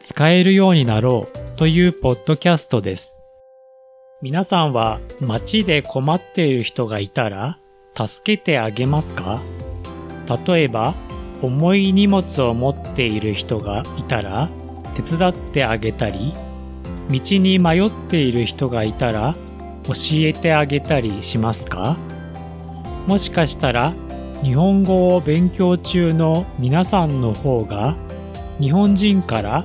使えるようになろうというポッドキャストです。皆さんは街で困っている人がいたら助けてあげますか？例えば重い荷物を持っている人がいたら手伝ってあげたり道に迷っている人がいたら教えてあげたりしますか？もしかしたら日本語を勉強中の皆さんの方が日本人から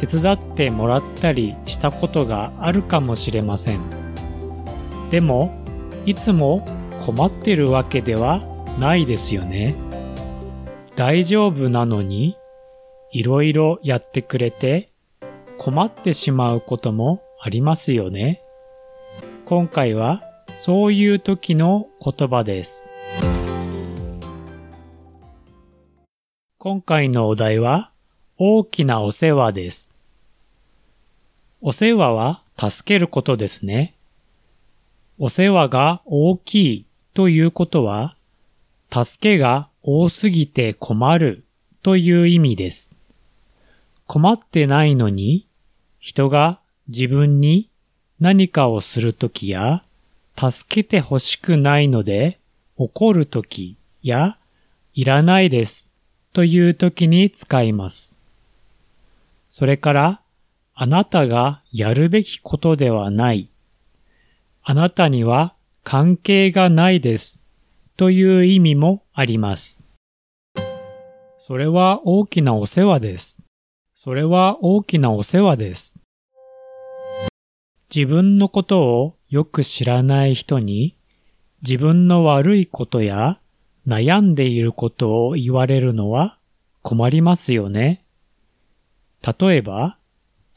手伝ってもらったりしたことがあるかもしれません。でも、いつも困ってるわけではないですよね。大丈夫なのに、いろいろやってくれて困ってしまうこともありますよね。今回はそういう時の言葉です。今回のお題は大きなお世話です。お世話は助けることですね。お世話が大きいということは、助けが多すぎて困るという意味です。困ってないのに、人が自分に何かをするときや、助けて欲しくないので怒るときや、いらないですという時に使います。それから、あなたがやるべきことではない。あなたには関係がないです。という意味もあります。それは大きなお世話です。それは大きなお世話です。自分のことをよく知らない人に自分の悪いことや悩んでいることを言われるのは困りますよね。例えば、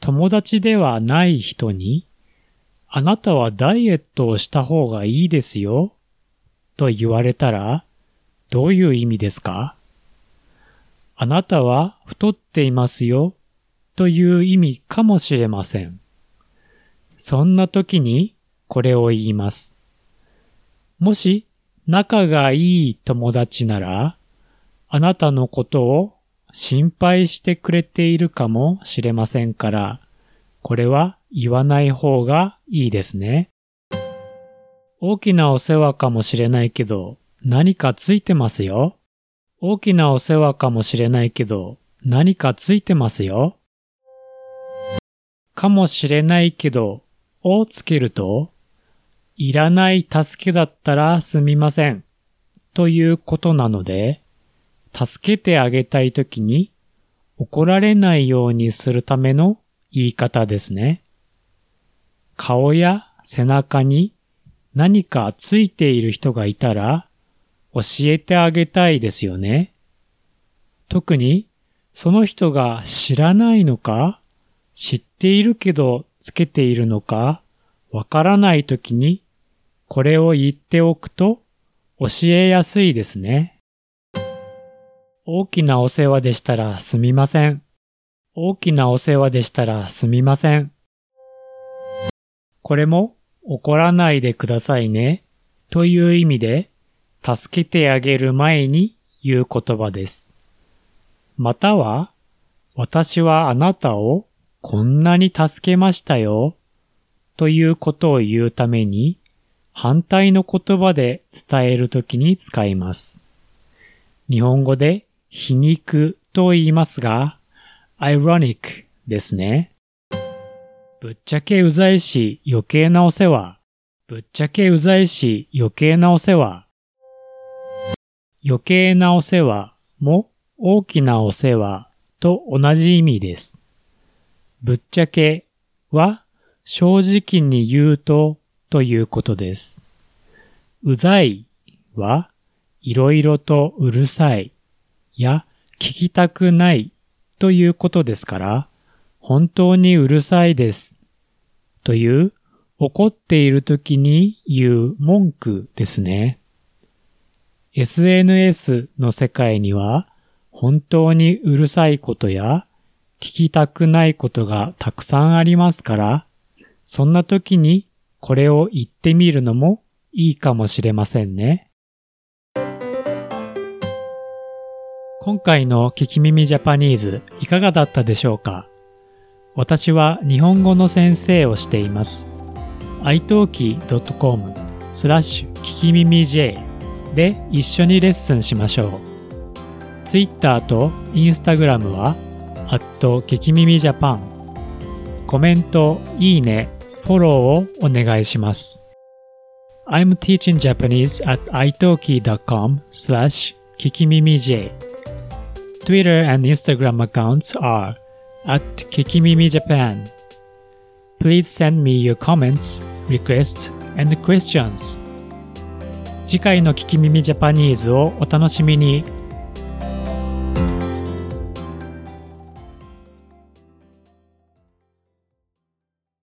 友達ではない人に、あなたはダイエットをした方がいいですよ、と言われたら、どういう意味ですか？あなたは太っていますよ、という意味かもしれません。そんな時にこれを言います。もし仲がいい友達なら、あなたのことを心配してくれているかもしれませんから、これは言わない方がいいですね。大きなお世話かもしれないけど、何かついてますよ。大きなお世話かもしれないけど、何かついてますよ。かもしれないけど、をつけると、いらない助けだったらすみません。ということなので、助けてあげたいときに怒られないようにするための言い方ですね。顔や背中に何かついている人がいたら教えてあげたいですよね。特にその人が知らないのか知っているけどつけているのかわからないときにこれを言っておくと教えやすいですね。大きなお世話でしたらすみません。大きなお世話でしたらすみません。これも怒らないでくださいねという意味で助けてあげる前に言う言葉です。または私はあなたをこんなに助けましたよということを言うために反対の言葉で伝えるときに使います。日本語で皮肉と言いますが、ironic ですね。ぶっちゃけうざいし余計なお世話。ぶっちゃけうざいし余計なお世話。余計なお世話も大きなお世話と同じ意味です。ぶっちゃけは正直に言うとということです。うざいはいろいろとうるさいや聞きたくないということですから、本当にうるさいです。という怒っている時に言う文句ですね。SNS の世界には本当にうるさいことや聞きたくないことがたくさんありますから、そんな時にこれを言ってみるのもいいかもしれませんね。今回の聞き耳ジャパニーズいかがだったでしょうか？私は日本語の先生をしています。italki.com スラッシュ聞き耳 J で一緒にレッスンしましょう。Twitter と Instagram は、アット聞き耳ジャパン。コメント、いいね、フォローをお願いします。I'm teaching Japanese at italki.com slash 聞き耳 J。Twitter and Instagram accounts are at Kikimimi Japan. Please send me your comments, requests, and questions. 次回の聞き耳ジャパニーズをお楽しみに。